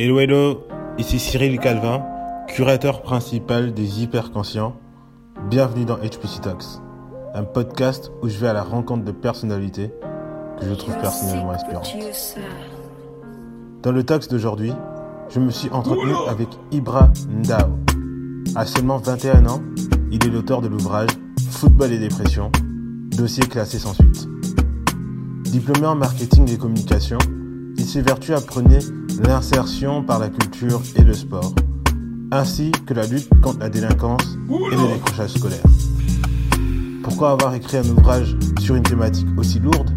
Hello hello, ici Cyril Calvin, curateur principal des hyperconscients. Bienvenue dans HPC Talks, un podcast où je vais à la rencontre de personnalités que je trouve personnellement inspirantes. Dans le Talks d'aujourd'hui, je me suis entretenu avec Ibra Ndao. À seulement 21 ans, il est l'auteur de l'ouvrage Football et dépression, dossier classé sans suite. Diplômé en marketing et communication, s'évertue à prôner l'insertion par la culture et le sport, ainsi que la lutte contre la délinquance et le décrochage scolaire. Pourquoi avoir écrit un ouvrage sur une thématique aussi lourde?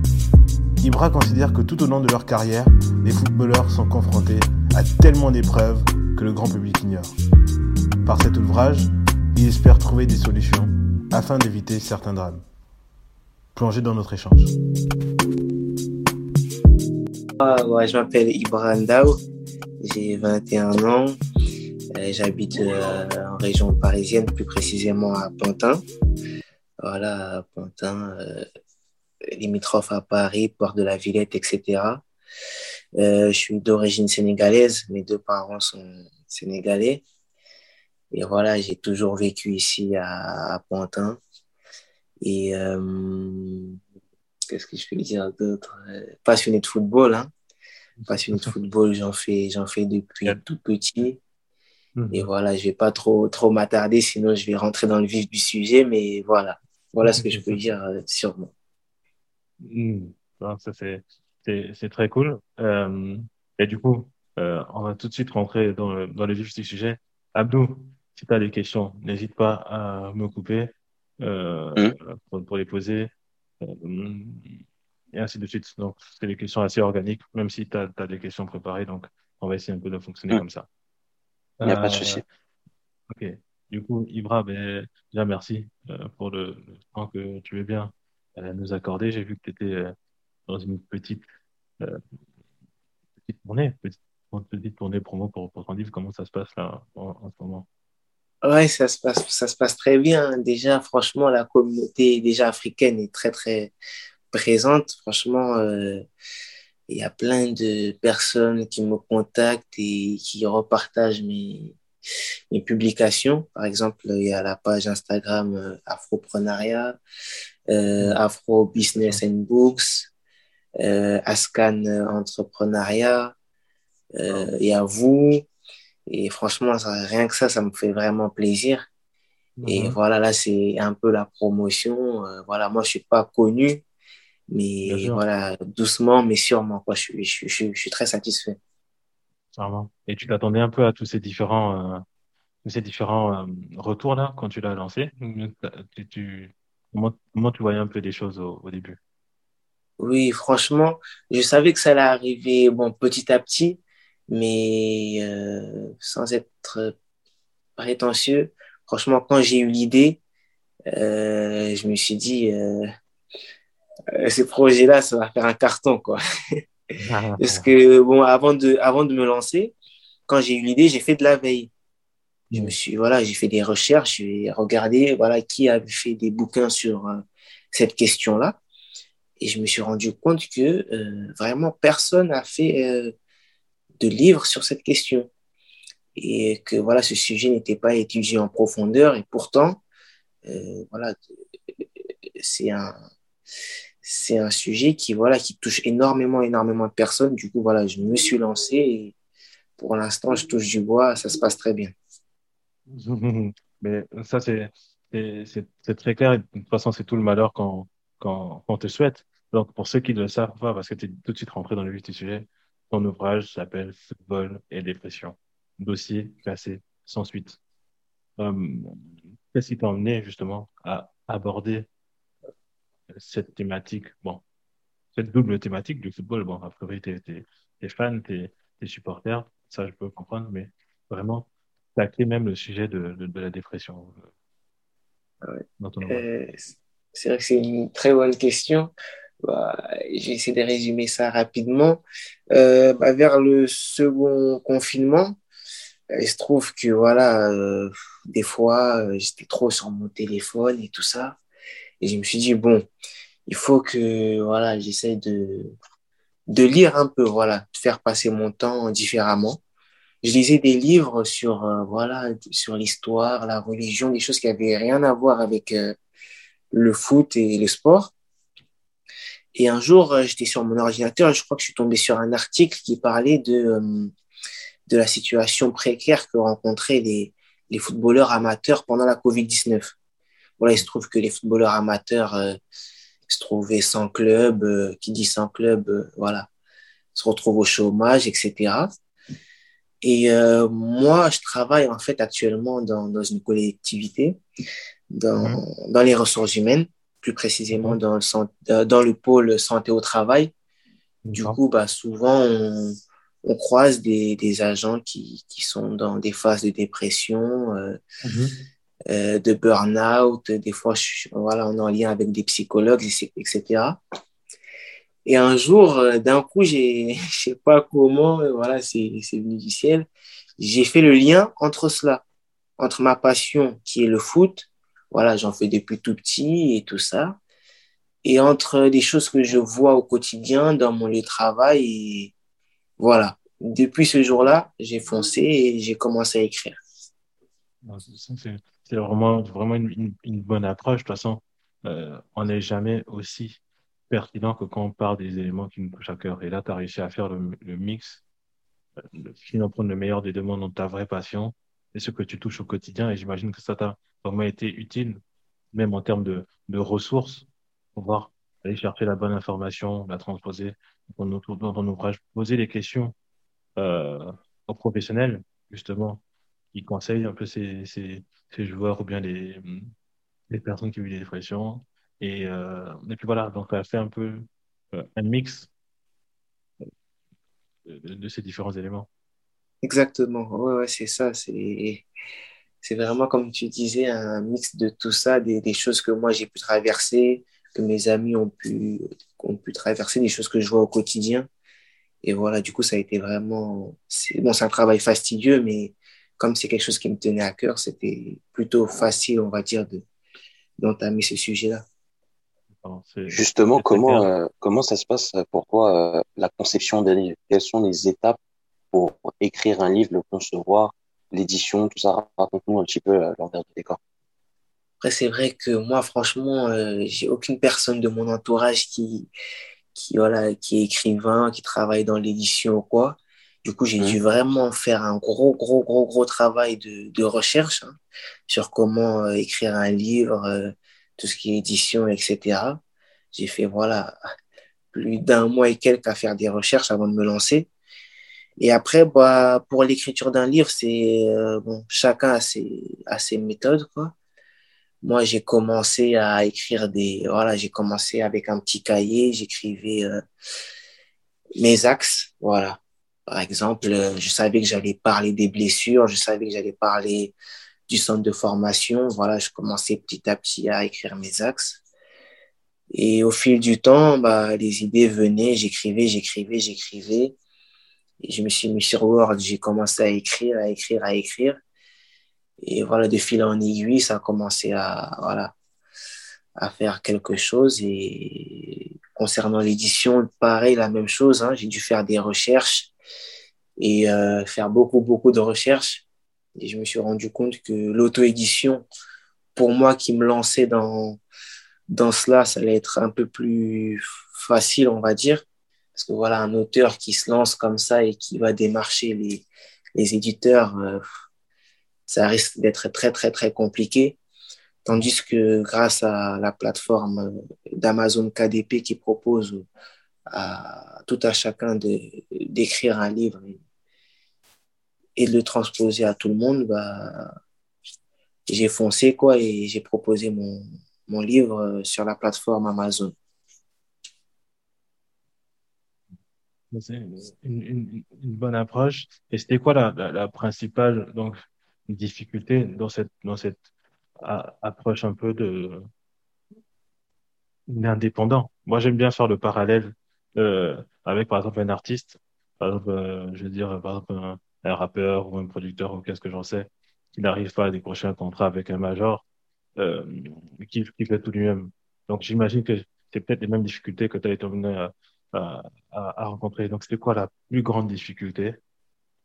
Ibra considère que tout au long de leur carrière, les footballeurs sont confrontés à tellement d'épreuves que le grand public ignore. Par cet ouvrage, il espère trouver des solutions afin d'éviter certains drames. Plongez dans notre échange. Ouais, je m'appelle Ibrahim Dao, j'ai 21 ans, euh, j'habite euh, en région parisienne, plus précisément à Pantin. Voilà, Pantin, euh, limitrophe à Paris, Port de la Villette, etc. je suis d'origine sénégalaise, mes deux parents sont sénégalais. Et voilà, j'ai toujours vécu ici à, à Pantin. Et qu'est-ce que je peux dire d'autre? Passionné de football, hein. Passionné de football, j'en fais, j'en fais depuis tout petit. Mhm. Et voilà, je vais pas trop, trop m'attarder, sinon je vais rentrer dans le vif du sujet. Mais voilà, voilà ce que je peux dire euh, sur moi. Mhm. Ça, c'est, c'est, très cool. Euh, et du coup, on va tout de suite rentrer dans le, dans le vif du sujet. Abdou, si tu as des questions, n'hésite pas à me couper mhm. pour, pour, les poser. Euh, et ainsi de suite. Donc, c'est des questions assez organiques, même si tu as, des questions préparées. Donc, on va essayer un peu de fonctionner mm. comme ça. Il n'y a pas de souci. Euh, ok. Du coup, Ibra, ben, déjà merci euh, pour le, temps que tu veux bien nous accorder. J'ai vu que tu étais dans une petite, petite tournée, petite, petite tournée promo pour, pour ton livre. Comment ça se passe là en ce moment? Ouais, ça se passe, ça se passe très bien. Déjà, franchement, la communauté déjà africaine est très, très présente. Franchement, euh, il y a plein de personnes qui me contactent et qui repartagent mes, mes publications. Par exemple, il y a la page Instagram euh, Afroprenariat, euh, Afro Business and Books, euh, Ascan Entrepreneuriat. Euh, il y a vous, et franchement, rien que ça, ça me fait vraiment plaisir. Et mhm. voilà, là, c'est un peu la promotion. Euh, voilà, moi, je suis pas connu, mais voilà, doucement, mais sûrement, quoi. Je, je, je, je suis très satisfait. Vraiment. Et tu t'attendais un peu à tous ces différents, euh, ces différents euh, retours là quand tu l'as lancé? Tu, tu, comment, comment tu voyais un peu des choses au, au début? Oui, franchement, je savais que ça allait arriver, bon, petit à petit mais euh, sans être prétentieux, franchement, quand j'ai eu l'idée, euh, je me suis dit, euh ce projet-là, ça va faire un carton, quoi. Parce que, bon, avant de, avant de me lancer, quand j'ai eu l'idée, j'ai fait de la veille. Je me suis, voilà, j'ai fait des recherches, j'ai regardé, voilà, qui avait fait des bouquins sur euh, cette question-là. Et je me suis rendu compte que euh, vraiment personne n'a fait de livres sur cette question et que voilà ce sujet n'était pas étudié en profondeur et pourtant euh, voilà c'est un c'est un sujet qui voilà qui touche énormément énormément de personnes du coup voilà je me suis lancé et pour l'instant je touche du bois ça se passe très bien mais ça c'est très clair de toute façon c'est tout le malheur quand quand on te souhaite donc pour ceux qui ne le savent pas parce que tu es tout de suite rentré dans le vif du sujet son ouvrage s'appelle Football et dépression. Dossier classé sans suite. Euh, Qu'est-ce qui t'a emmené justement à aborder cette thématique, bon, cette double thématique du football. Bon, a priori, t'es es, fan, t'es es supporter, ça je peux comprendre, mais vraiment, tacler même le sujet de, de, la dépression. Euh, euh, c'est vrai que c'est une très bonne question. Bah, j'ai essayé de résumer ça rapidement. Euh, bah, vers le second confinement, il se trouve que voilà, euh, des fois, j'étais trop sur mon téléphone et tout ça. Et je me suis dit, bon, il faut que voilà, j'essaye de, de lire un peu, voilà, de faire passer mon temps différemment. je lisais des livres sur, euh, voilà, sur l'histoire, la religion, des choses qui avaient rien à voir avec euh, le foot et le sport. Et un jour, euh, j'étais sur mon ordinateur je crois que je suis tombé sur un article qui parlait de, de la situation précaire que rencontraient les, les footballeurs amateurs pendant la Covid-19. Voilà, il se trouve que les footballeurs amateurs se trouvaient sans club, qui dit sans club, voilà, se retrouvent au chômage, etc. Et euh, moi, je travaille en fait actuellement dans, dans une collectivité, dans, mhm. dans les ressources humaines, plus précisément dans le, dans le pôle santé au travail. Du coup, bah, souvent, on, on croise des, des, agents qui, qui sont dans des phases de dépression, euh, mhm. Euh, de burn-out. Des fois, voilà, on est en lien avec des psychologues, etc. Et un jour, euh, d'un coup, j'ai, je sais pas comment, euh, voilà, c'est, c'est venu du ciel. J'ai fait le lien entre cela, entre ma passion qui est le foot, voilà, j'en fais depuis tout petit et tout ça, et entre des choses que je vois au quotidien dans mon lieu de travail. Et voilà, depuis ce jour-là, j'ai foncé et j'ai commencé à écrire. C'est vraiment, vraiment une, bonne approche. De toute façon, euh, on n'est jamais aussi pertinent que quand on parle des éléments qui nous touchent à cœur. Et là, tu as réussi à faire le, mix, euh, le, finalement prendre le meilleur des demandes dans ta vraie passion et ce que tu touches au quotidien. Et j'imagine que ça t'a vraiment été utile, même en termes de, de ressources, pour pouvoir aller chercher la bonne information, la transposer dans ton, ouvrage, poser des questions euh, aux professionnels, justement, qui conseillent un peu ces, ces, ces joueurs ou bien les, les personnes qui vivent des dépressions et, euh, et puis voilà, donc ça fait un peu euh, un mix de, ces différents éléments. Exactement, ouais, ouais c'est ça. C'est, c'est vraiment, comme tu disais, un mix de tout ça, des, des choses que moi j'ai pu traverser, que mes amis ont pu, ont pu traverser, des choses que je vois au quotidien. Et voilà, du coup, ça a été vraiment. Bon, c'est un travail fastidieux, mais comme c'est quelque chose qui me tenait à cœur, c'était plutôt facile, on va dire, de, d'entamer ce sujet-là. Justement, comment euh, comment ça se passe pour toi euh, la conception d'un livre Quelles sont les étapes pour écrire un livre, le concevoir, l'édition, tout ça? Raconte-nous un petit peu euh, l'ordre du décor. Après, c'est vrai que moi, franchement, j'ai aucune personne de mon entourage qui qui voilà qui est écrivain, qui travaille dans l'édition ou quoi. Du coup, j'ai mmh. dû vraiment faire un gros, gros, gros, gros travail de, de recherche hein, sur comment écrire un livre, tout ce qui est édition, etc. J'ai fait, voilà, plus d'un mois et quelques à faire des recherches avant de me lancer. Et après, bah, pour l'écriture d'un livre, c'est, euh, bon, chacun a ses, a ses méthodes, quoi. Moi, j'ai commencé à écrire des, voilà, j'ai commencé avec un petit cahier, j'écrivais euh, mes axes, voilà. Par exemple, euh, je savais que j'allais parler des blessures, je savais que j'allais parler du centre de formation. Voilà, je commençais petit à petit à écrire mes axes. Et au fil du temps, bah, les idées venaient, j'écrivais, j'écrivais, j'écrivais. Et je me suis mis sur Word, j'ai commencé à écrire, à écrire, à écrire. Et voilà, de fil en aiguille, ça a commencé à, voilà, à faire quelque chose. Et concernant l'édition, pareil, la même chose. Hein. J'ai dû faire des recherches et euh, faire beaucoup, beaucoup de recherches. Et je me suis rendu compte que l'auto-édition, pour moi qui me lançais dans, dans cela, ça allait être un peu plus facile, on va dire. Parce que voilà, un auteur qui se lance comme ça et qui va démarcher les, les éditeurs, euh, ça risque d'être très, très, très compliqué. Tandis que grâce à la plateforme d'Amazon KDP qui propose à tout à chacun d'écrire un livre et de le transposer à tout le monde, bah, j'ai foncé quoi et j'ai proposé mon, mon livre euh, sur la plateforme Amazon. C'est une, bonne approche. Et c'était quoi la, la, principale donc, difficulté dans cette, dans cette approche un peu de d'indépendant? Moi, j'aime bien faire le parallèle euh, avec, par exemple, un artiste. Par exemple, euh, je veux dire, par exemple, un, rappeur ou un producteur ou qu'est-ce que j'en sais, qui n'arrive pas à décrocher un contrat avec un major, euh, qui, fait tout lui-même. Donc j'imagine que c'est peut-être les mêmes difficultés que tu as été amené à, rencontrer. Donc c'était quoi la plus grande difficulté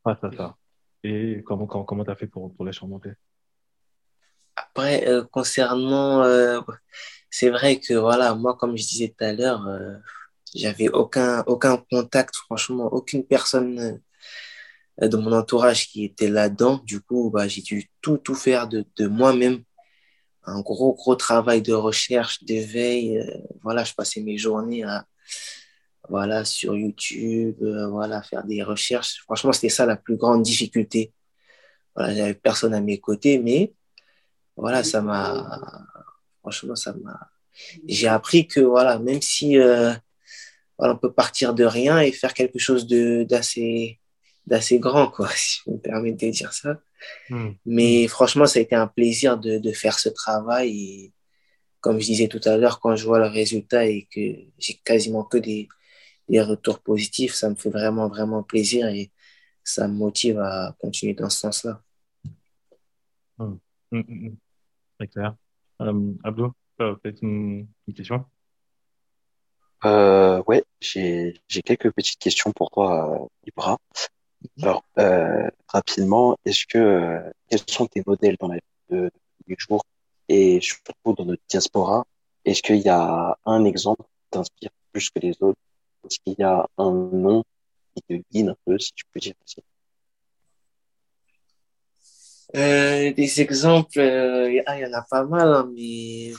face à ça? Et comment comment comment t'as fait pour pour les surmonter? Après, concernant, c'est vrai que voilà, moi, comme je disais tout à l'heure, j'avais aucun aucun contact, franchement, aucune personne euh, de mon entourage qui était là-dedans. Du coup, bah, j'ai dû tout tout faire de de moi-même. Un gros gros travail de recherche, de veille. euh, voilà, je passais mes journées à voilà sur YouTube, euh, voilà faire des recherches. Franchement, c'était ça la plus grande difficulté. Voilà, j'avais personne à mes côtés, mais voilà, ça m'a, franchement, ça m'a, j'ai appris que voilà, même si euh, voilà, on peut partir de rien et faire quelque chose de d'assez d'assez grand, quoi, si je me permets de dire ça. Hmm. Mais franchement, ça a été un plaisir de, de faire ce travail. Et comme je disais tout à l'heure, quand je vois le résultat et que j'ai quasiment que des, des retours positifs, ça me fait vraiment, vraiment plaisir et ça me motive à continuer dans ce sens-là. Hmm. Hmm, hmm, hmm. Très clair. Euh, Abdou, euh, peut-être une, une question? Euh, ouais, j'ai quelques petites questions pour toi, Ibra. Alors, euh, rapidement, est-ce que euh, quels sont tes modèles dans la vie de, tous les jours et surtout dans notre diaspora? Est-ce qu'il y a un exemple qui t'inspire plus que les autres? Est-ce qu'il y a un nom qui te guide un peu, si tu peux dire ça? Euh, des exemples, ah, il y en a pas mal, hein, mais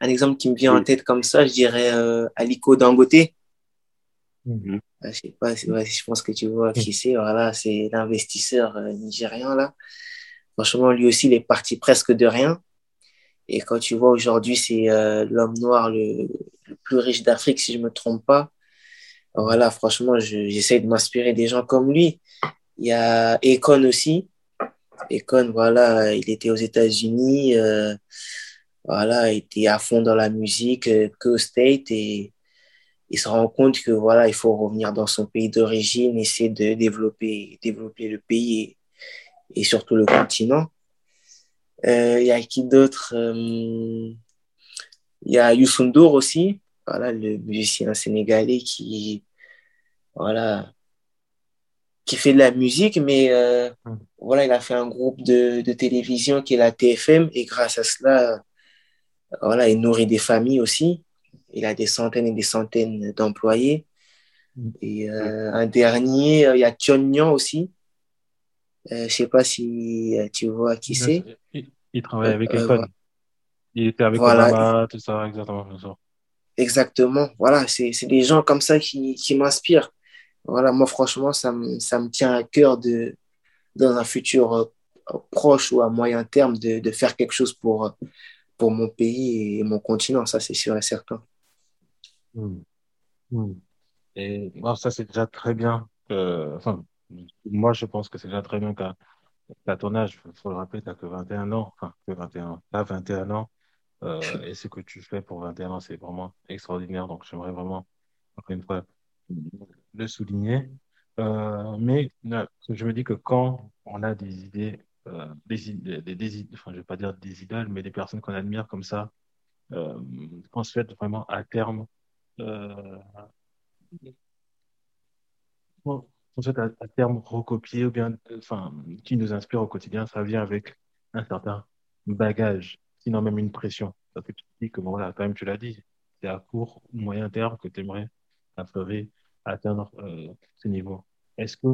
un exemple qui me vient en tête comme ça, je dirais euh, Aliko Dangote. Hmm. Ah, Je sais pas, ouais, je pense que tu vois qui c'est. Voilà, c'est l'investisseur euh, nigérian là. Franchement, lui aussi, il est parti presque de rien. Et quand tu vois aujourd'hui, c'est euh, l'homme noir le, le plus riche d'Afrique, si je me trompe pas. Voilà, franchement, je- j'essaie de m'inspirer des gens comme lui. Il y a Akon aussi. Akon, voilà, il était aux États-Unis. euh, voilà, il était à fond dans la musique, euh, que au State. Et il se rend compte que voilà, il faut revenir dans son pays d'origine, essayer de développer, développer le pays et, et surtout le continent. Euh, il y a qui d'autre? Euh, il y a Youssou N'Dour aussi, voilà, le musicien sénégalais qui, voilà, qui fait de la musique, mais euh, Hmm. voilà, il a fait un groupe de, de télévision qui est la TFM et grâce à cela, voilà, il nourrit des familles aussi. Il a des centaines et des centaines d'employés. Et euh, un dernier, euh, il y a Thion Niang aussi. Euh, je sais pas si tu vois qui c'est. Il, il travaille avec Akon. Il était avec voilà, Obama, tout ça, exactement, exactement. Voilà, c'est des gens comme ça qui, qui m'inspirent. Voilà, moi franchement, ça me, ça me tient à cœur de, dans un futur proche ou à moyen terme, de, de faire quelque chose pour, pour mon pays et mon continent, ça c'est sûr et certain. Hmm. Hmm. Et bon, ça, c'est déjà très bien. Enfin, moi, je pense que c'est déjà très bien qu'à ton âge, il faut le rappeler, t'as que 21 ans, enfin, que 21, t'as 21 ans, et ce que tu fais pour 21 ans, c'est vraiment extraordinaire. Donc, j'aimerais vraiment, encore une fois, le souligner. Euh, mais euh, je me dis que quand on a des idées, des, idées, des, des, idées- enfin, je vais pas dire des idoles, mais des personnes qu'on admire comme ça, euh, qu'on souhaite vraiment à terme, euh, qu'on souhaite à, terme recopier ou bien, euh, enfin, qui nous inspire au quotidien, ça vient avec un certain bagage, sinon même une pression. Parce que tu dis que, bon, voilà, quand même, tu l'as dit, c'est à court ou moyen terme que tu aimerais atteindre euh, ce niveau. Est-ce que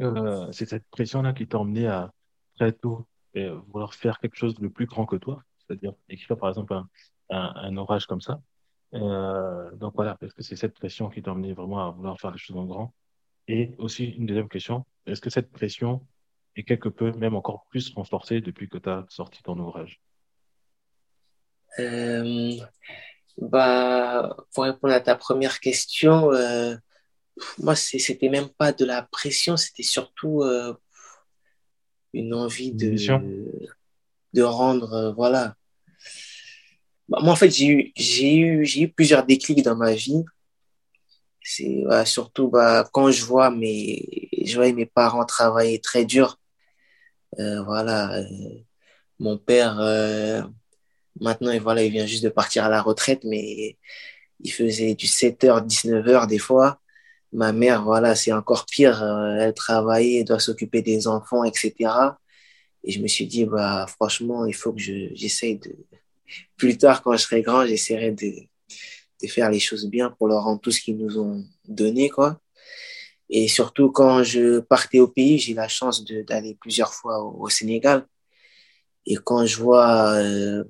euh, c'est cette pression-là qui t'a emmené à très tôt euh, vouloir faire quelque chose de plus grand que toi, c'est-à-dire écrire par exemple un, un, orage comme ça. Euh, donc voilà, est-ce que c'est cette pression qui t'a emmené vraiment à vouloir faire les choses en grand? Et aussi une deuxième question, est-ce que cette pression est quelque peu, même encore plus renforcée depuis que tu as sorti ton ouvrage? Euh, bah, pour répondre à ta première question, euh, moi, c'était même pas de la pression, c'était surtout une envie de, de rendre, euh, voilà. Bah, moi, en fait, j'ai eu, j'ai eu, j'ai eu plusieurs déclics dans ma vie. C'est bah, surtout bah, quand je vois mes, je vois mes parents travailler très dur. Euh, voilà, euh, mon père, euh, maintenant, voilà, il vient juste de partir à la retraite, mais il faisait du 7h, 19h des fois. Ma mère, voilà, c'est encore pire. Euh, elle travaille, elle doit s'occuper des enfants, etc. Et je me suis dit, bah, franchement, il faut que j'essaye de, plus tard, quand je serai grand, j'essaierai de, de faire les choses bien pour leur rendre tout ce qu'ils nous ont donné, quoi. Et surtout, quand je partais au pays, j'ai la chance d'aller plusieurs fois au, Sénégal. Et quand je vois, euh,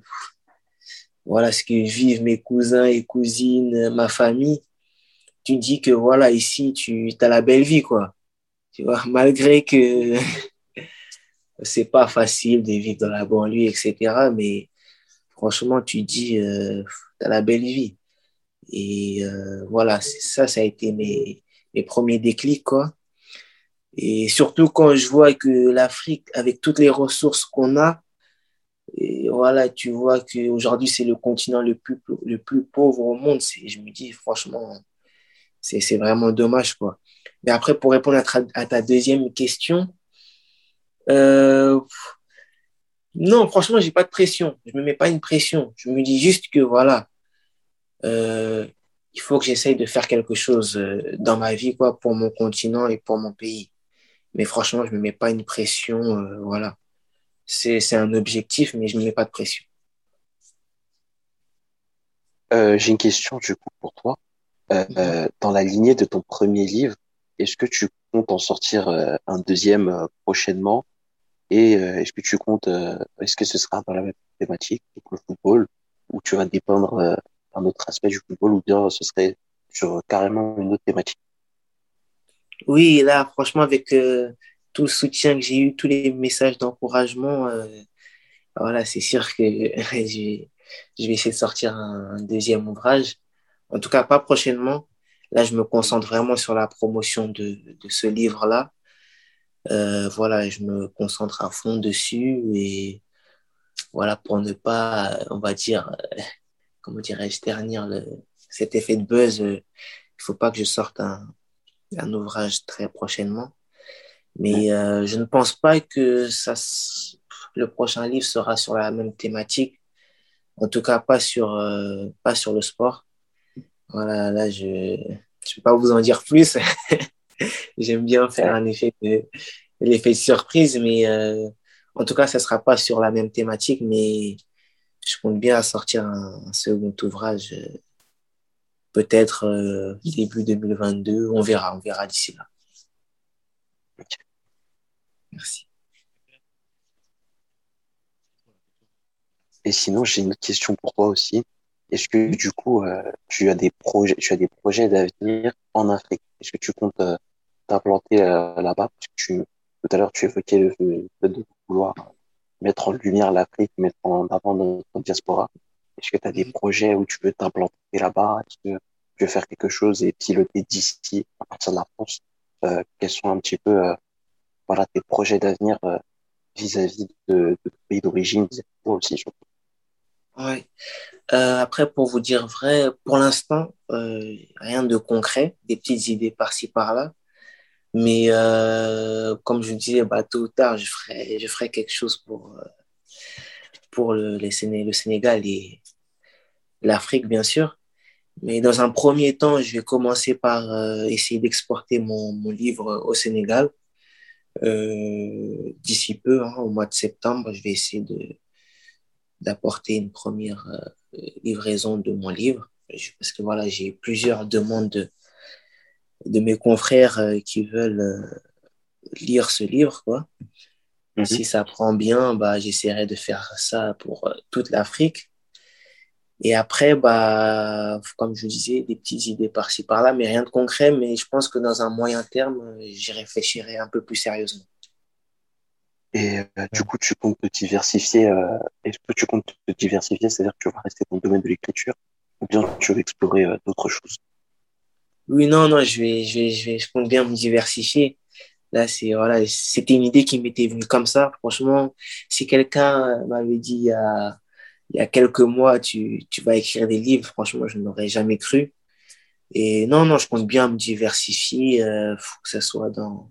voilà, ce que vivent mes cousins et cousines, ma famille, tu dis que voilà, ici, tu as la belle vie, quoi. Tu vois, malgré que c'est pas facile de vivre dans la banlieue, etc. Mais franchement, tu dis, euh, tu as la belle vie. Et euh, voilà, ça, ça a été mes, mes premiers déclics, quoi. Et surtout quand je vois que l'Afrique, avec toutes les ressources qu'on a, et voilà, tu vois qu'aujourd'hui, c'est le continent le plus, le plus pauvre au monde. Je me dis, franchement, c'est vraiment dommage, quoi. Mais après, pour répondre à, ta deuxième question, euh, non, franchement, j'ai pas de pression. Je me mets pas une pression. Je me dis juste que voilà, euh, il faut que j'essaye de faire quelque chose euh, dans ma vie, quoi, pour mon continent et pour mon pays. Mais franchement, je me mets pas une pression, voilà. C'est un objectif, mais je me mets pas de pression. J'ai une question du coup pour toi. Euh, mhm. dans la lignée de ton premier livre, est-ce que tu comptes en sortir un deuxième prochainement? Et est-ce que tu comptes, est-ce que ce sera dans la même thématique, le football, ou tu vas dépendre un autre aspect du football ou bien ce serait sur carrément une autre thématique? Oui, là, franchement, avec euh, tout le soutien que j'ai eu, tous les messages d'encouragement, euh, voilà, c'est sûr que je, vais essayer de sortir un, deuxième ouvrage. En tout cas, pas prochainement. Là, je me concentre vraiment sur la promotion de, de ce livre-là. Euh, voilà, je me concentre à fond dessus et voilà, pour ne pas, on va dire, comment dirais-je, ternir le, cet effet de buzz. Euh, il faut pas que je sorte un, un ouvrage très prochainement. Mais euh, je ne pense pas que ça, le prochain livre sera sur la même thématique. En tout cas, pas sur, euh, pas sur le sport. Voilà, là, je ne vais pas vous en dire plus. J'aime bien faire un effet de, l'effet de surprise, mais euh, en tout cas, ça sera pas sur la même thématique, mais je compte bien sortir un, second ouvrage, euh, peut-être euh, début 2022. On verra, on verra d'ici là. Merci. Et sinon, j'ai une autre question pour toi aussi. Est-ce que du coup, euh, tu as des projets, tu as des projets d'avenir en Afrique? Est-ce que tu comptes t'implanter là-bas? Parce que tu, tout à l'heure, tu évoquais le fait de vouloir mettre en lumière l'Afrique, mettre en avant notre diaspora. Est-ce que tu as des projets où tu veux t'implanter là-bas? Est-ce que tu veux faire quelque chose et piloter d'ici, à partir de la France? Euh, Quels sont un petit peu euh, voilà, tes projets d'avenir euh, vis-à-vis de, de pays d'origine, aussi surtout Ouais. Euh, après, pour vous dire vrai, pour l'instant, euh, rien de concret, des petites idées par-ci par-là. Mais euh, comme je disais, bah, tôt ou tard, je ferai, je ferai quelque chose pour, euh, pour le, le Sénégal et l'Afrique, bien sûr. Mais dans un premier temps, je vais commencer par euh, essayer d'exporter mon, mon livre au Sénégal. Euh, D'ici peu, hein, au mois de septembre, je vais essayer de d'apporter une première euh, livraison de mon livre. Parce que voilà, j'ai plusieurs demandes de, de mes confrères euh, qui veulent euh, lire ce livre, quoi. Mhm. Si ça prend bien, bah, j'essaierai de faire ça pour euh, toute l'Afrique. Et après, bah, comme je vous disais, des petites idées par-ci par-là, mais rien de concret. Mais je pense que dans un moyen terme, j'y réfléchirai un peu plus sérieusement. Et du coup, tu comptes te diversifier. Est-ce que tu comptes te diversifier, c'est-à-dire que tu vas rester dans le domaine de l'écriture, ou bien tu veux explorer d'autres choses? Oui, non, non, je vais, je vais, je vais, je compte bien me diversifier. Là, c'est, voilà, c'était une idée qui m'était venue comme ça. Franchement, si quelqu'un m'avait dit il y a, il y a quelques mois, tu, tu vas écrire des livres, franchement, je n'aurais jamais cru. Et non, non, je compte bien me diversifier, euh, que ce soit dans,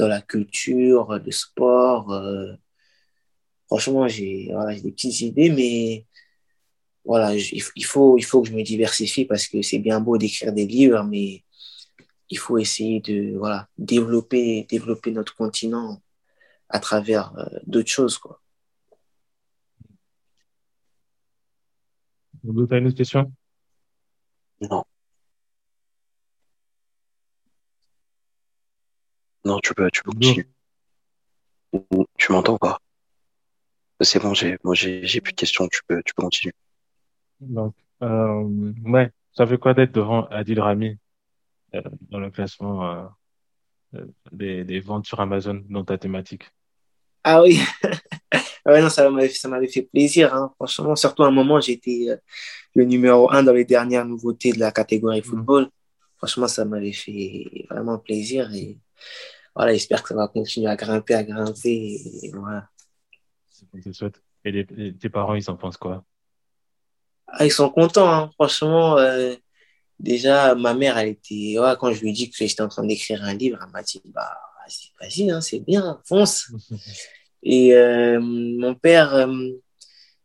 dans la culture, le sport. Euh, franchement, j'ai, voilà, des petites idées, mais voilà, il faut, il faut que je me diversifie parce que c'est bien beau d'écrire des livres, mais il faut essayer de voilà, développer, développer notre continent à travers euh, d'autres choses. Quoi. Vous avez une autre question? Non. Non, tu peux, tu peux continuer. Tu m'entends ou pas? C'est bon, j'ai, moi j'ai, j'ai plus de questions. Tu peux, tu peux continuer. Donc, euh, ouais, ça fait quoi d'être devant Adil Rami euh, dans le classement euh, des, des ventes sur Amazon dans ta thématique? Ah oui, ouais, non, ça m'avait, ça m'avait fait plaisir. Hein. Franchement, surtout à un moment, j'étais le numéro un dans les dernières nouveautés de la catégorie mmh. football. Franchement, ça m'avait fait vraiment plaisir et voilà, j'espère que ça va continuer à grimper, à grimper et voilà. Et les, tes parents, ils en pensent quoi? Ah, Ils sont contents, hein. franchement. Euh, déjà, ma mère, elle était, ouais, quand je lui ai dit que j'étais en train d'écrire un livre, elle m'a dit, bah, vas-y, vas hein, c'est bien, fonce. et euh, mon père, euh,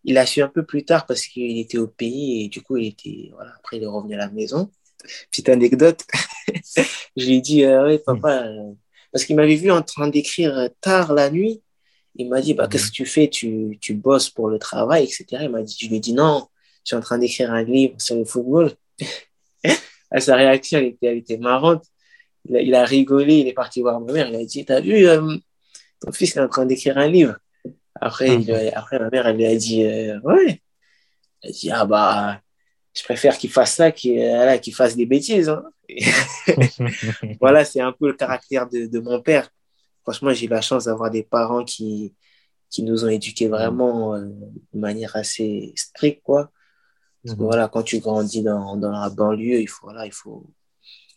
il a su un peu plus tard parce qu'il était au pays et du coup, il était, voilà, après, il est revenu à la maison. Petite anecdote, je lui ai dit, euh, oui, papa, euh, parce qu'il m'avait vu en train d'écrire tard la nuit. Il m'a dit, bah, qu'est-ce que tu fais? Tu, tu bosses pour le travail, etc. Il m'a dit, je lui ai dit, non, je suis en train d'écrire un livre sur le football. sa réaction, elle était, elle était marrante. Il a, il a, rigolé, il est parti voir ma mère. Il a dit, t'as vu, euh, ton fils est en train d'écrire un livre. Après, il, après, ma mère, elle lui a dit, euh, ouais. Elle a dit, ah bah, je préfère qu'il fasse ça qu'il euh, qu'il fasse des bêtises. Hein. voilà, c'est un peu le caractère de, de mon père. Franchement, j'ai eu la chance d'avoir des parents qui, qui nous ont éduqués vraiment euh, de manière assez stricte, quoi. Parce que mhm. voilà, quand tu grandis dans, dans la banlieue, il faut, voilà, il faut,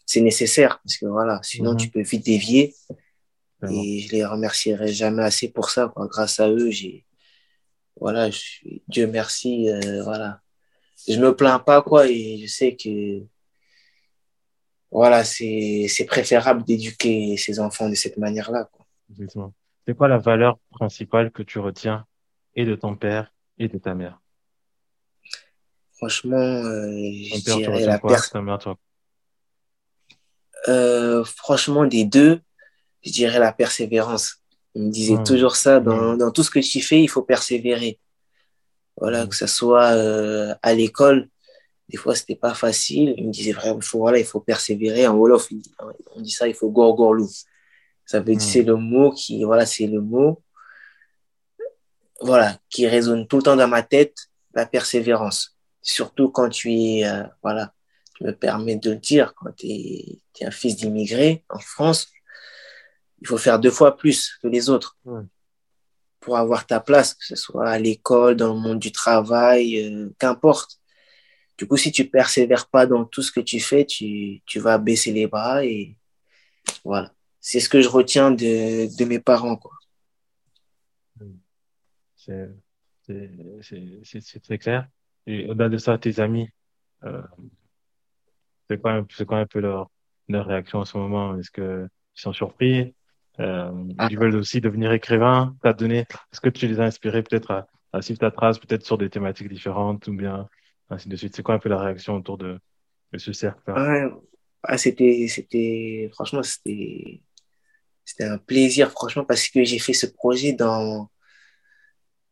c'est nécessaire parce que voilà, sinon mhm. tu peux vite dévier. Et je les remercierai jamais assez pour ça, quoi. Grâce à eux, j'ai, voilà, je, Dieu merci, euh, voilà. Je me plains pas, quoi, et je sais que, voilà, c'est, c'est préférable d'éduquer ses enfants de cette manière-là. C'est quoi la valeur principale que tu retiens et de ton père et de ta mère? Franchement, euh, je dirais la personne. Euh, franchement, des deux, je dirais la persévérance. Il me disait hmm. toujours ça, dans, hmm. dans, tout ce que tu fais, il faut persévérer. Voilà, hmm. que ce soit euh, à l'école, des fois, c'était pas facile. Il me disait vraiment, faut, voilà, il faut persévérer. En Wolof, on dit ça, il faut gorgorlou. Ça veut dire, c'est le mot qui, voilà, c'est le mot, voilà, qui résonne tout le temps dans ma tête, la persévérance surtout quand tu es, euh, voilà, je me permets de le dire, quand tu es, un fils d'immigré en France, il faut faire deux fois plus que les autres pour avoir ta place, que ce soit à l'école, dans le monde du travail, euh, qu'importe. Du coup, si tu persévères pas dans tout ce que tu fais, tu, tu vas baisser les bras et voilà. C'est ce que je retiens de, de mes parents, quoi. C'est très clair. Au-delà de ça, tes amis, euh, c'est quoi, quoi un peu leur, leur réaction en ce moment? Est-ce que ils sont surpris? Euh, ah. Ils veulent aussi devenir écrivains T'as donné Est-ce que tu les as inspirés peut-être à, à suivre ta trace, peut-être sur des thématiques différentes ou bien ainsi de suite? C'est quoi un peu la réaction autour de, de ce cercle ouais. ah, C'était, c'était, franchement, c'était, c'était un plaisir, franchement, parce que j'ai fait ce projet dans,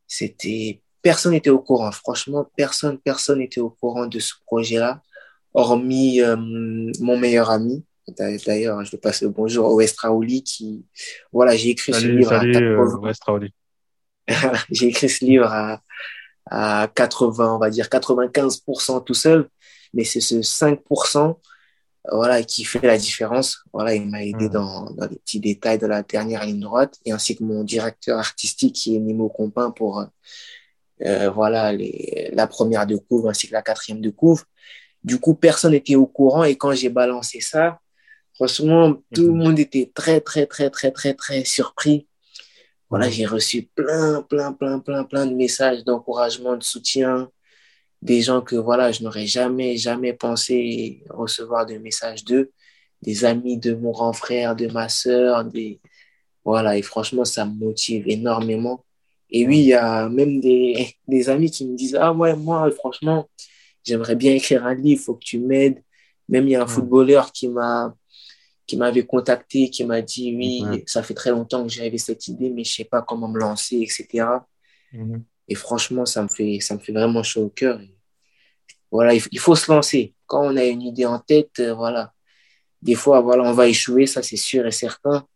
c'était personne n'était au courant. Franchement, personne, personne n'était au courant de ce projet-là, hormis euh, mon meilleur ami. D'ailleurs, je te passe le bonjour au Raouli qui, voilà, j'ai écrit ce livre à euh, j'ai écrit ce livre à, à 80, on va dire 95% tout seul, mais c'est ce 5%, voilà, qui fait la différence. Voilà, il m'a aidé hmm. dans, dans les petits détails de la dernière ligne droite et ainsi que mon directeur artistique qui est Nimo Compin pour, euh, voilà, les, la première de couvre ainsi que la quatrième de couvre. Du coup, personne n'était au courant et quand j'ai balancé ça, franchement, tout le mhm. monde était très, très, très, très, très, très surpris. Voilà, j'ai reçu plein, plein, plein, plein, plein de messages d'encouragement, de soutien, des gens que voilà, je n'aurais jamais, jamais pensé recevoir de messages d'eux, des amis de mon grand frère, de ma sœur, des voilà, et franchement, ça me motive énormément. Et oui, il y a même des, des amis qui me disent, ah ouais, moi, franchement, j'aimerais bien écrire un livre, faut que tu m'aides. Même il y a un footballeur qui m'a, qui m'avait contacté, qui m'a dit oui, ça fait très longtemps que j'avais cette idée, mais je sais pas comment me lancer, etc. Mhm. Et franchement, ça me fait, ça me fait vraiment chaud au cœur. voilà, il, faut se lancer. Quand on a une idée en tête, euh, voilà. Des fois, voilà, on va échouer, ça c'est sûr et certain.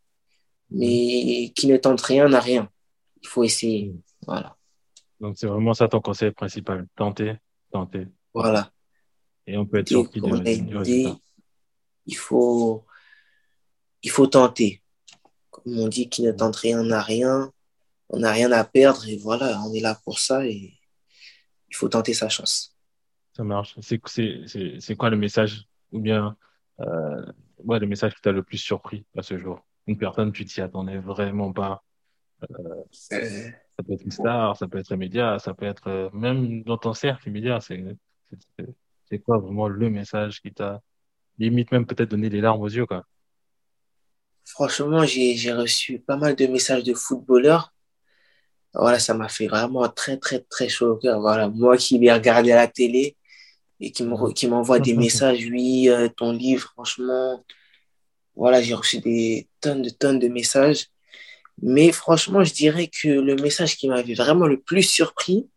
Mais qui ne tente rien n'a rien. Il faut essayer. Mhm. Voilà. Donc c'est vraiment ça ton conseil principal. Tenter, tenter. Voilà. Et on peut être surpris du, Il faut, il faut tenter. Comme on dit, qui ne tente rien n'a rien. On n'a rien à perdre et voilà, on est là pour ça et il faut tenter sa chance. Ça marche. C'est quoi le message ou bien euh, ouais, le message qui t'a le plus surpris à ce jour? Une personne, tu t'y attendais vraiment pas. Euh, euh. ça peut être une star, ça peut être un média, ça peut être euh, même dans ton cercle immédiat. C'est quoi vraiment le message qui t'a limite même peut-être donné les larmes aux yeux quoi? Franchement, j'ai reçu pas mal de messages de footballeurs. Voilà, ça m'a fait vraiment très, très, très chaud au cœur. Voilà, moi qui l'ai regardé à la télé et qui m'envoie des messages, oui, euh, ton livre, franchement, voilà, j'ai reçu des tonnes de tonnes de messages. Mais franchement, je dirais que le message qui m'avait vraiment le plus surpris,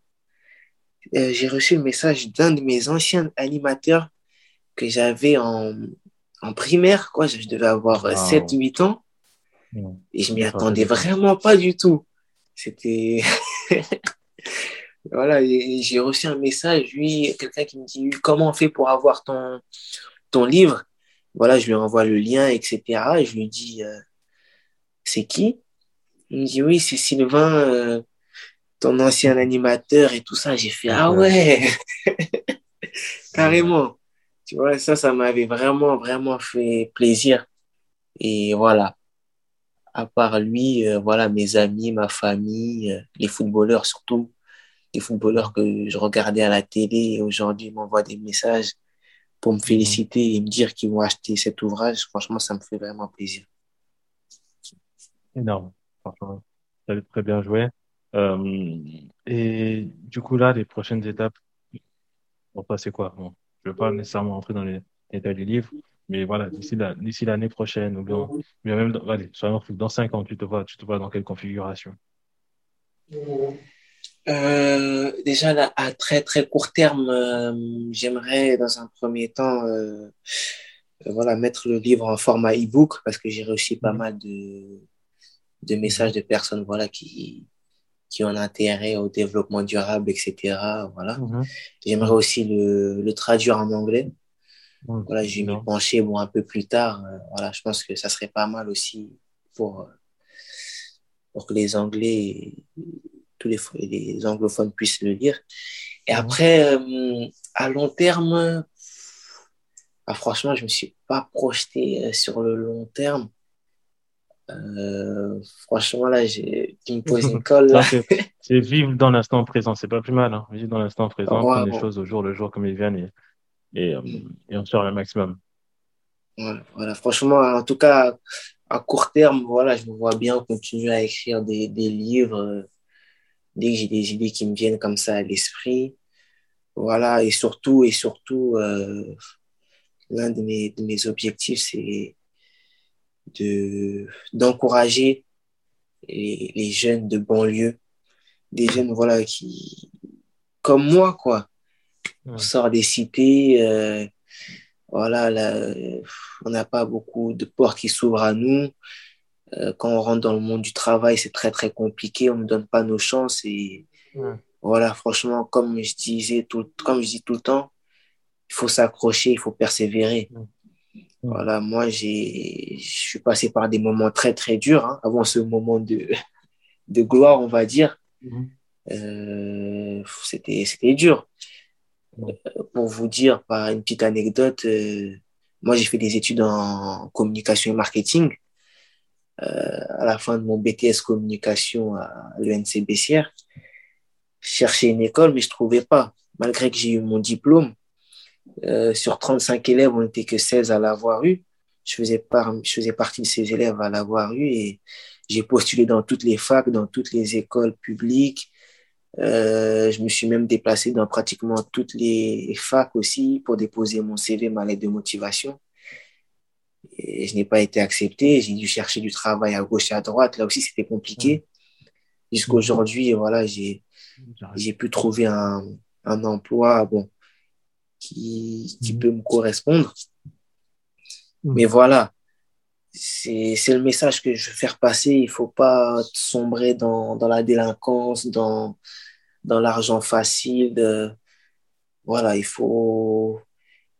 euh, j'ai reçu le message d'un de mes anciens animateurs que j'avais en, en primaire, quoi. Je devais avoir 7-8 euh, ans. Et je m'y attendais vraiment pas du tout. C'était. voilà, j'ai reçu un message, lui, quelqu'un qui me dit Comment on fait pour avoir ton, ton livre? Voilà, je lui envoie le lien, etc. Et je lui dis euh, C'est qui? Il me dit Oui, c'est Sylvain, euh, ton ancien animateur et tout ça. J'ai fait Ah ouais Carrément. Tu vois, ça, ça m'avait vraiment, vraiment fait plaisir. Et voilà. À part lui, euh, voilà, mes amis, ma famille, euh, les footballeurs surtout, les footballeurs que je regardais à la télé aujourd'hui m'envoient des messages pour me féliciter et me dire qu'ils vont acheter cet ouvrage. Franchement, ça me fait vraiment plaisir. Énorme. Franchement, ça très bien joué. Euh, et du coup, là, les prochaines étapes, toi, c'est quoi bon, je ne veux pas nécessairement entrer dans les détails du livre, mais voilà, d'ici l'année prochaine, ou bien, même, dans, allez, dans cinq ans, tu te vois, tu te vois dans quelle configuration? Euh, déjà là, à très très court terme, euh, j'aimerais dans un premier temps euh, voilà, mettre le livre en format e-book parce que j'ai reçu pas mhm. mal de, de messages de personnes voilà, qui, qui ont intérêt au développement durable, etc. Voilà. Mhm. J'aimerais aussi le, le, traduire en anglais. Voilà, je vais m'y pencher bon, un peu plus tard. Euh, voilà, je pense que ça serait pas mal aussi pour, euh, pour que les Anglais, tous les, les anglophones puissent le lire. Et mhm. après, euh, à long terme, ah, franchement, je me suis pas projeté sur le long terme. Euh, franchement, là, tu me poses une colle. c'est vivre dans l'instant présent, c'est pas plus mal. Hein. Vivre dans l'instant présent, prendre les choses au jour le jour comme ils viennent et, et, euh, et en faire le maximum. Voilà, franchement, en tout cas, à court terme, voilà, je me vois bien continuer à écrire des, des livres euh, dès que j'ai des idées qui me viennent comme ça à l'esprit. Voilà, et surtout, et surtout, euh, l'un de mes, de mes objectifs, c'est de d'encourager les, les, jeunes de banlieue, des jeunes voilà qui comme moi quoi. On sort des cités, euh, voilà, là, on n'a pas beaucoup de portes qui s'ouvrent à nous. Euh, quand on rentre dans le monde du travail, c'est très très compliqué. On ne donne pas nos chances et voilà, franchement, comme je disais tout, comme je dis tout le temps, il faut s'accrocher, il faut persévérer. Voilà, moi, j'ai, je suis passé par des moments très, très durs, hein, avant ce moment de, de gloire, on va dire. Mhm. Euh, c'était, c'était dur. Euh, pour vous dire, par une petite anecdote, euh, moi, j'ai fait des études en communication et marketing. à la fin de mon BTS communication à l'ENC Bessières, je cherchais une école, mais je trouvais pas. Malgré que j'ai eu mon diplôme, euh, sur 35 élèves, on n'était que 16 à l'avoir eu. Je faisais, par, je faisais partie de ces élèves à l'avoir eu et j'ai postulé dans toutes les facs, dans toutes les écoles publiques. Euh, je me suis même déplacé dans pratiquement toutes les facs aussi pour déposer mon CV, ma lettre de motivation. Et je n'ai pas été accepté. J'ai dû chercher du travail à gauche et à droite. Là aussi, c'était compliqué. Jusqu'à aujourd'hui, voilà, j'ai j'ai pu trouver un, un emploi bon, qui, qui peut me correspondre. Mais voilà, c'est le message que je veux faire passer. Il faut pas sombrer dans, dans la délinquance, dans, dans l'argent facile. De, voilà, il faut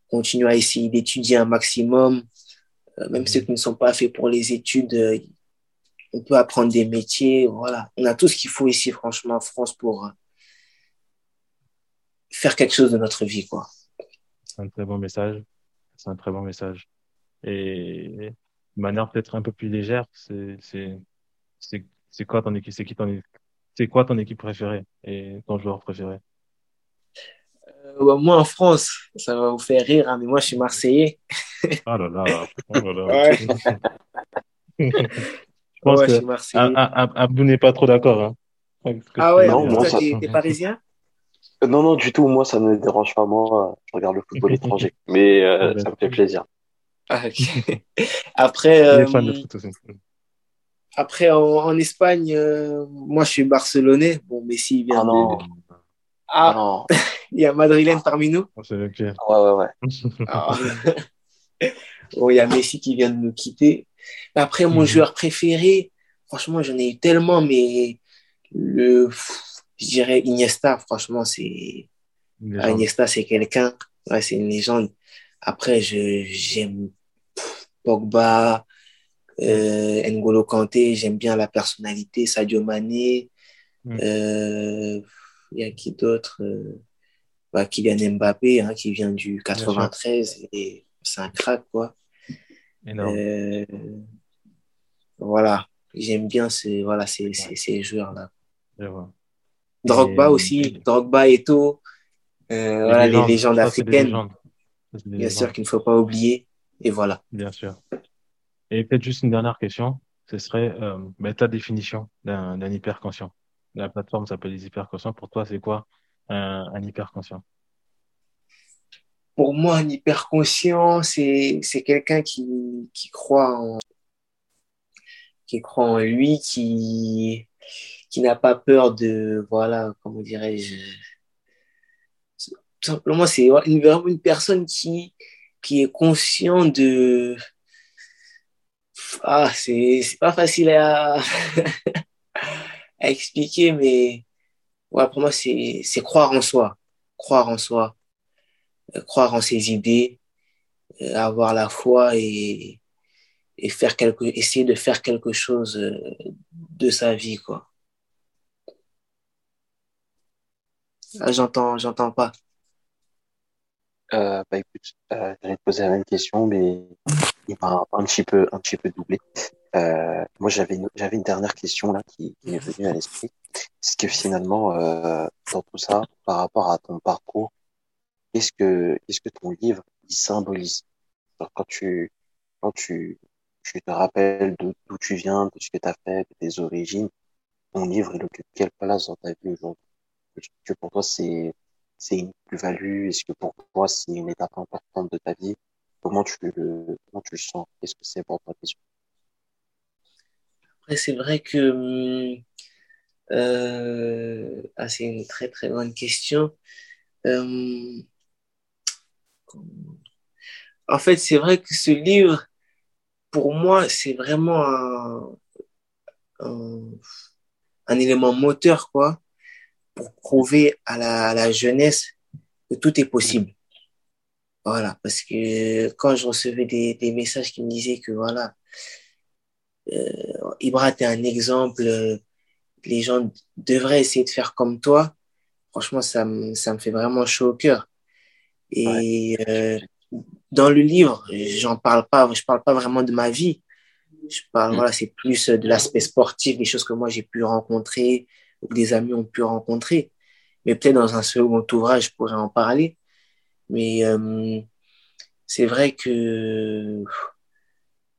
continuer à essayer d'étudier un maximum. Euh, même ceux qui ne sont pas faits pour les études, euh, on peut apprendre des métiers. Voilà, on a tout ce qu'il faut ici, franchement, en France, pour euh, faire quelque chose de notre vie, quoi. C'est un très bon message. C'est un très bon message. Et de manière peut-être un peu plus légère, c'est c'est c'est quoi ton équipe, c'est qui ton c'est quoi ton équipe préférée et ton joueur préféré? Euh, Moi en France, ça va vous faire rire, hein, mais moi je suis Marseillais. Ah là là, oh là, là. je pense ouais, que Abdou n'est pas trop d'accord. Hein, ah ouais, non, toi, t'es parisien? Non, non, du tout. Moi, ça ne me dérange pas. Moi, je regarde le football étranger, mais euh, ça me fait plaisir. Ah, après, euh, après en, Espagne, euh, moi je suis barcelonais. Bon, Messi vient ah non. Ah, non. il y a Madrilène parmi nous. Oh, ouais, ouais, ouais. Ah. bon, il y a Messi qui vient de nous quitter. Après, mon mhm. joueur préféré, franchement, j'en ai eu tellement, mais le, je dirais Iniesta, franchement, c'est. Iniesta, c'est quelqu'un. Ouais, c'est une légende. Après, je, j'aime Pogba, euh, N'Golo Kanté, j'aime bien la personnalité, Sadio Mané, mm. euh, il y a qui d'autre euh, bah, Kylian Mbappé, hein, qui vient du 93, et c'est un crack, quoi. Euh, voilà, j'aime bien ces, voilà, ces, ces, ces joueurs-là. Drogba aussi, Drogba et tout. Euh, voilà, les légendes africaines. Bien sûr qu'il ne faut pas oublier. Et voilà. Bien sûr. Et peut-être juste une dernière question. Ce serait euh, bah, ta définition d'un hyperconscient. La plateforme s'appelle les hyperconscients. Pour toi, c'est quoi un, un hyperconscient? Pour moi, un hyperconscient, c'est quelqu'un qui, qui croit en qui croit en lui, qui qui n'a pas peur de voilà, comment dirais-je simplement c'est une, une personne qui qui est conscient de ah c'est pas facile à à expliquer mais ouais, pour moi c'est c'est croire en soi croire en soi euh, croire en ses idées euh, avoir la foi et et faire quelque essayer de faire quelque chose euh, de sa vie quoi ah, j'entends j'entends pas euh, bah écoute, euh, j'allais te poser la même question, mais il m'a un petit peu, un petit peu doublé. Euh, moi, j'avais une, j'avais une dernière question là qui, qui m'est venue à l'esprit. C'est que finalement, euh, dans tout ça, par rapport à ton parcours, qu'est-ce que, qu'est-ce que ton livre il symbolise? Alors, Quand tu, quand tu, tu te rappelles d'où tu viens, de ce que tu as fait, de tes origines, ton livre il occupe quelle place dans ta vie aujourd'hui? Que pour toi c'est c'est une plus-value? Est-ce que pour toi, c'est une étape importante de ta vie? Comment tu le, comment tu le sens? Qu'est-ce que c'est pour toi Après, c'est vrai que euh, ah, c'est une très très bonne question. Euh, en fait, c'est vrai que ce livre, pour moi, c'est vraiment un, un, un élément moteur, quoi pour prouver à la, à la jeunesse que tout est possible. Voilà, parce que quand je recevais des, des messages qui me disaient que voilà, euh, Ibra, t'es un exemple, les gens devraient essayer de faire comme toi. Franchement, ça me, ça me fait vraiment chaud au cœur. Et euh, dans le livre, j'en parle pas, je parle pas vraiment de ma vie. Je parle, mm. voilà, c'est plus de l'aspect sportif, des choses que moi j'ai pu rencontrer, des amis ont pu rencontrer. Mais peut-être dans un second ouvrage, je pourrais en parler. Mais euh, c'est vrai que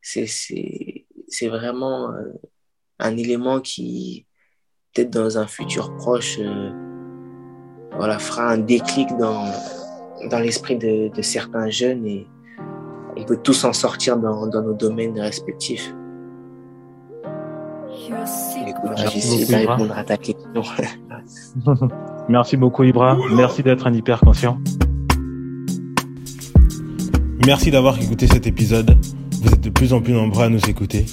c'est vraiment euh, un élément qui, peut-être dans un futur proche, euh, fera un déclic dans, l'esprit de, certains jeunes et on peut tous en sortir dans nos domaines respectifs. J'essaie de répondre à ta question. Merci beaucoup, Ibra. Merci d'être un hyper conscient. Merci d'avoir écouté cet épisode. Vous êtes de plus en plus nombreux à nous écouter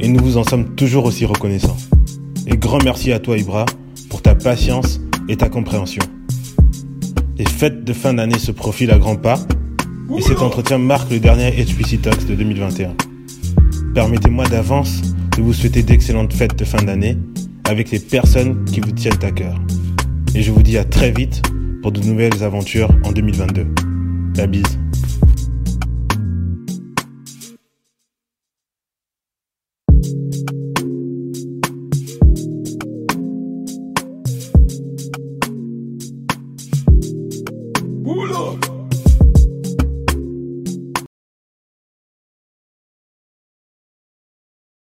et nous vous en sommes toujours aussi reconnaissants. Et grand merci à toi, Ibra, pour ta patience et ta compréhension. Les fêtes de fin d'année se profilent à grands pas et cet entretien marque le dernier HPC Talks de 2021. Permettez-moi d'avance de vous souhaiter d'excellentes fêtes de fin d'année avec les personnes qui vous tiennent à cœur. Et je vous dis à très vite pour de nouvelles aventures en 2022. La bise.